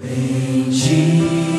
Bendita.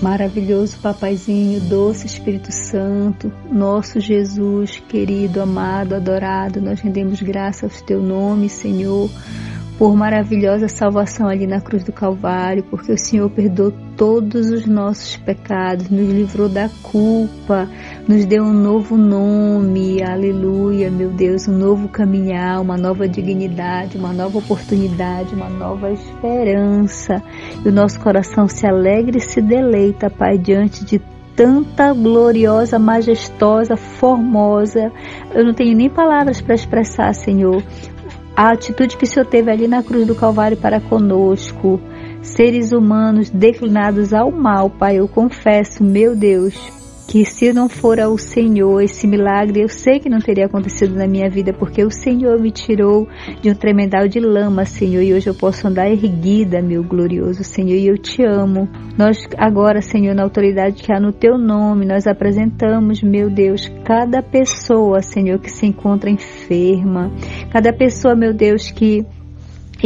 Maravilhoso Papaizinho, doce Espírito Santo, nosso Jesus, querido, amado, adorado, nós rendemos graça ao teu nome, Senhor por maravilhosa salvação ali na cruz do Calvário, porque o Senhor perdoou todos os nossos pecados, nos livrou da culpa, nos deu um novo nome, aleluia, meu Deus, um novo caminhar, uma nova dignidade, uma nova oportunidade, uma nova esperança. E o nosso coração se alegra e se deleita, Pai, diante de tanta gloriosa, majestosa, formosa. Eu não tenho nem palavras para expressar, Senhor, a atitude que o Senhor teve ali na cruz do Calvário para conosco, seres humanos declinados ao mal, Pai, eu confesso, meu Deus, que se não fora o Senhor, esse milagre eu sei que não teria acontecido na minha vida, porque o Senhor me tirou de um tremendal de lama, Senhor, e hoje eu posso andar erguida, meu glorioso Senhor, e eu te amo. Nós agora, Senhor, na autoridade que há no teu nome, nós apresentamos, meu Deus, cada pessoa, Senhor, que se encontra enferma, cada pessoa, meu Deus, que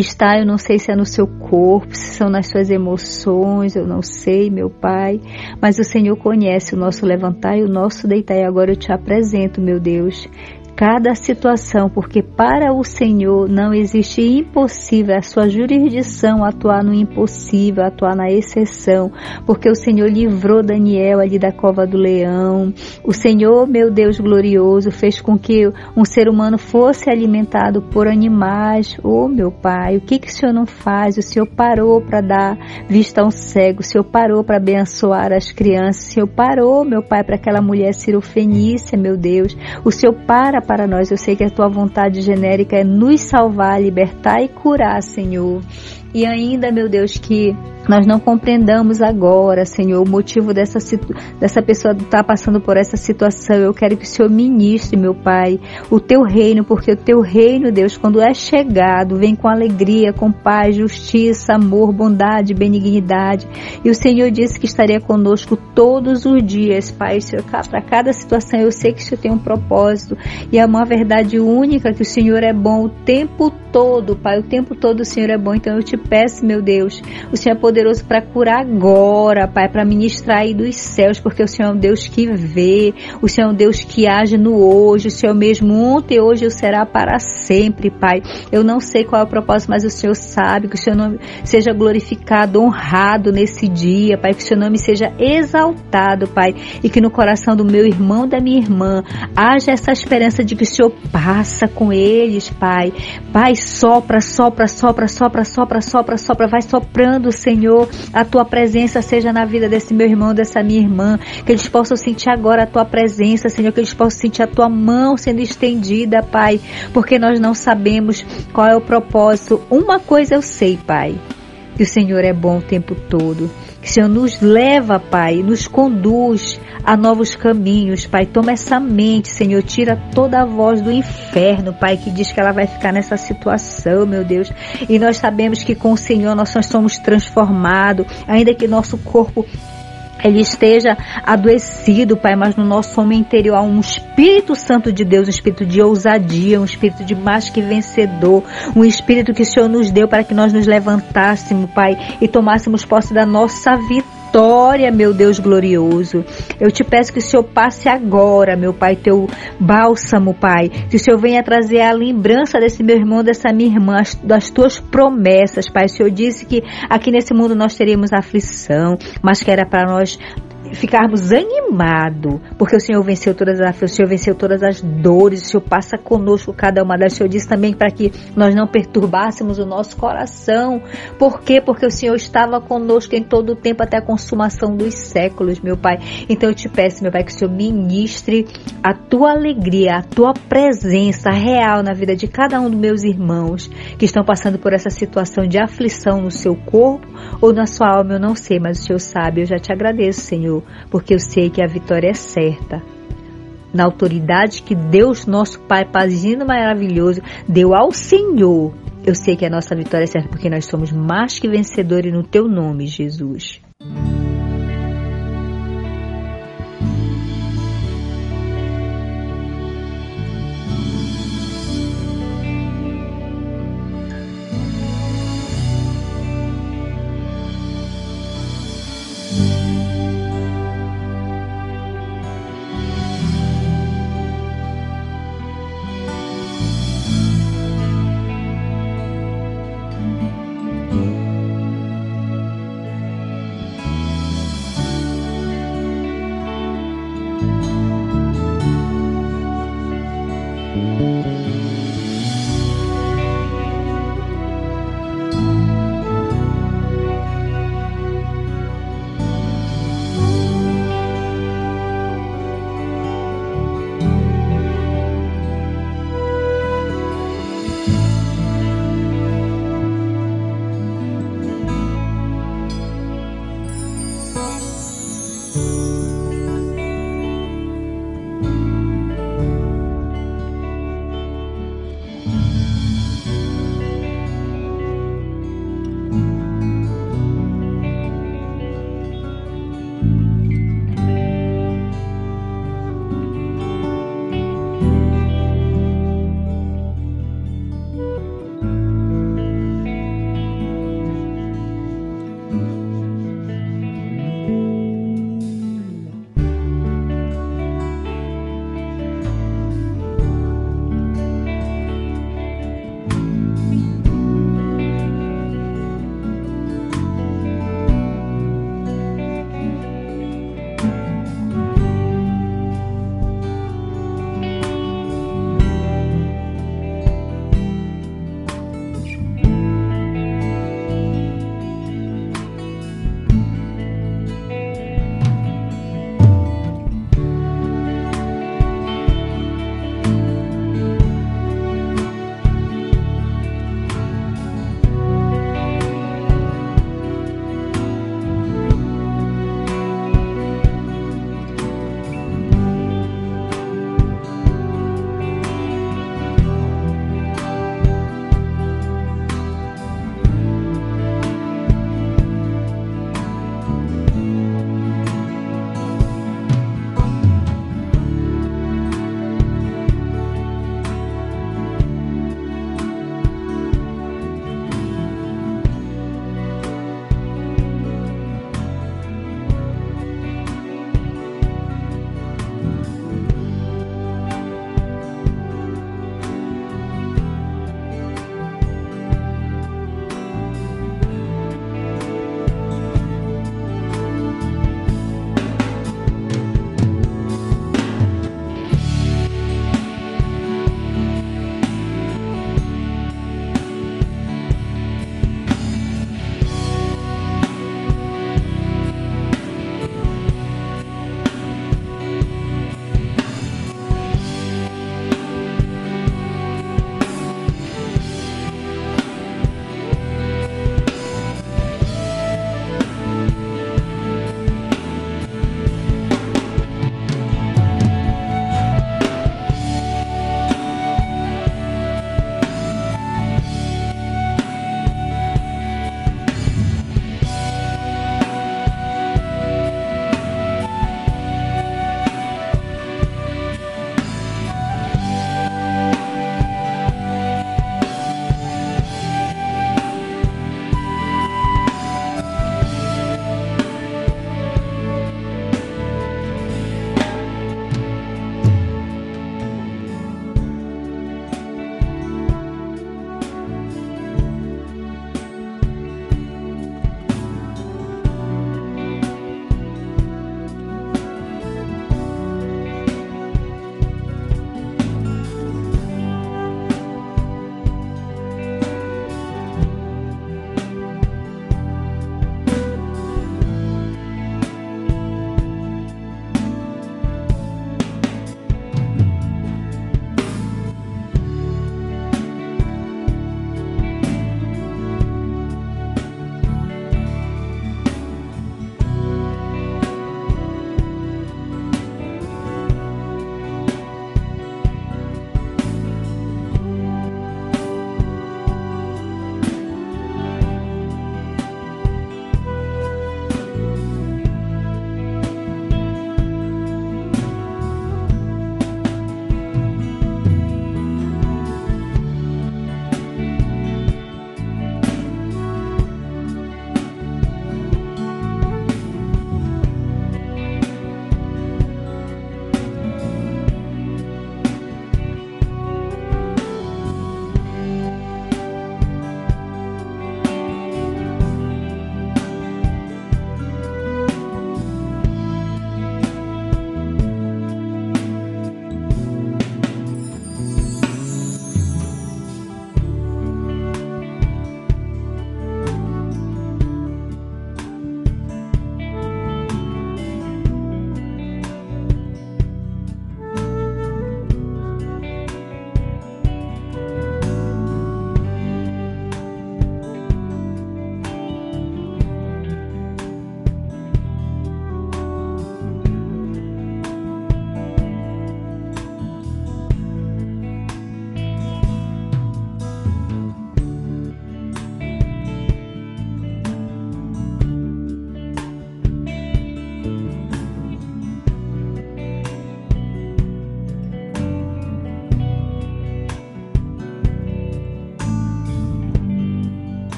está, eu não sei se é no seu corpo, se são nas suas emoções, eu não sei, meu Pai, mas o Senhor conhece o nosso levantar e o nosso deitar, e agora eu te apresento, meu Deus, cada situação, porque para o Senhor não existe impossível, a sua jurisdição atuar no impossível, atuar na exceção, porque o Senhor livrou Daniel ali da cova do leão. O Senhor, meu Deus glorioso, fez com que um ser humano fosse alimentado por animais. Oh, meu Pai, o que, que o Senhor não faz? O Senhor parou para dar vista a um cego, o Senhor parou para abençoar as crianças, o Senhor parou, meu Pai, para aquela mulher cirofenícia, meu Deus. O Senhor para para nós. Eu sei que a tua vontade genérica é nos salvar, libertar e curar, Senhor. E ainda, meu Deus, que nós não compreendamos agora, Senhor, o motivo dessa, dessa pessoa estar tá passando por essa situação. Eu quero que o Senhor ministre, meu Pai, o teu reino, porque o teu reino, Deus, quando é chegado, vem com alegria, com paz, justiça, amor, bondade, benignidade. E o Senhor disse que estaria conosco todos os dias, Pai. Para cada situação, eu sei que o Senhor tem um propósito e é uma verdade única que o Senhor é bom o tempo todo, Pai. O tempo todo o Senhor é bom. Então eu te peço, meu Deus, o Senhor é poderoso para curar agora, Pai, para ministrar aí dos céus, porque o Senhor é um Deus que vê, o Senhor é um Deus que age no hoje, o Senhor mesmo ontem, hoje, o será para sempre, Pai. Eu não sei qual é o propósito, mas o Senhor sabe que o Seu nome seja glorificado, honrado nesse dia, Pai, que o Seu nome seja exaltado, Pai, e que no coração do meu irmão, da minha irmã, haja essa esperança de que o Senhor passa com eles, Pai. Pai, sopra, sopra, sopra, sopra, sopra, sopra, sopra, vai soprando, Senhor, a tua presença seja na vida desse meu irmão, dessa minha irmã, que eles possam sentir agora a tua presença, Senhor, que eles possam sentir a tua mão sendo estendida, Pai, porque nós não sabemos qual é o propósito. Uma coisa eu sei, Pai, que o Senhor é bom o tempo todo que Senhor nos leva, Pai, nos conduz a novos caminhos, Pai. Toma essa mente, Senhor. Tira toda a voz do inferno, Pai, que diz que ela vai ficar nessa situação, meu Deus. E nós sabemos que com o Senhor nós somos transformados, ainda que nosso corpo ele esteja adoecido, Pai, mas no nosso homem interior há um Espírito Santo de Deus, um espírito de ousadia, um espírito de mais que vencedor, um espírito que o Senhor nos deu para que nós nos levantássemos, Pai, e tomássemos posse da nossa vitória vitória, meu Deus glorioso. Eu te peço que o Senhor passe agora, meu Pai, teu bálsamo, Pai. Que o Senhor venha trazer a lembrança desse meu irmão, dessa minha irmã, das tuas promessas, Pai. O Senhor disse que aqui nesse mundo nós teríamos aflição, mas que era para nós ficarmos animados, porque o Senhor venceu todas as o Senhor venceu todas as dores, o Senhor passa conosco cada uma das. O Senhor disse também para que nós não perturbássemos o nosso coração. Por quê? Porque o Senhor estava conosco em todo o tempo até a consumação dos séculos, meu Pai. Então eu te peço, meu Pai, que o Senhor ministre a tua alegria, a tua presença real na vida de cada um dos meus irmãos que estão passando por essa situação de aflição no seu corpo ou na sua alma, eu não sei, mas o Senhor sabe. Eu já te agradeço, Senhor porque eu sei que a vitória é certa. Na autoridade que Deus, nosso Pai, Pazino maravilhoso, deu ao Senhor, eu sei que a nossa vitória é certa, porque nós somos mais que vencedores no Teu nome, Jesus.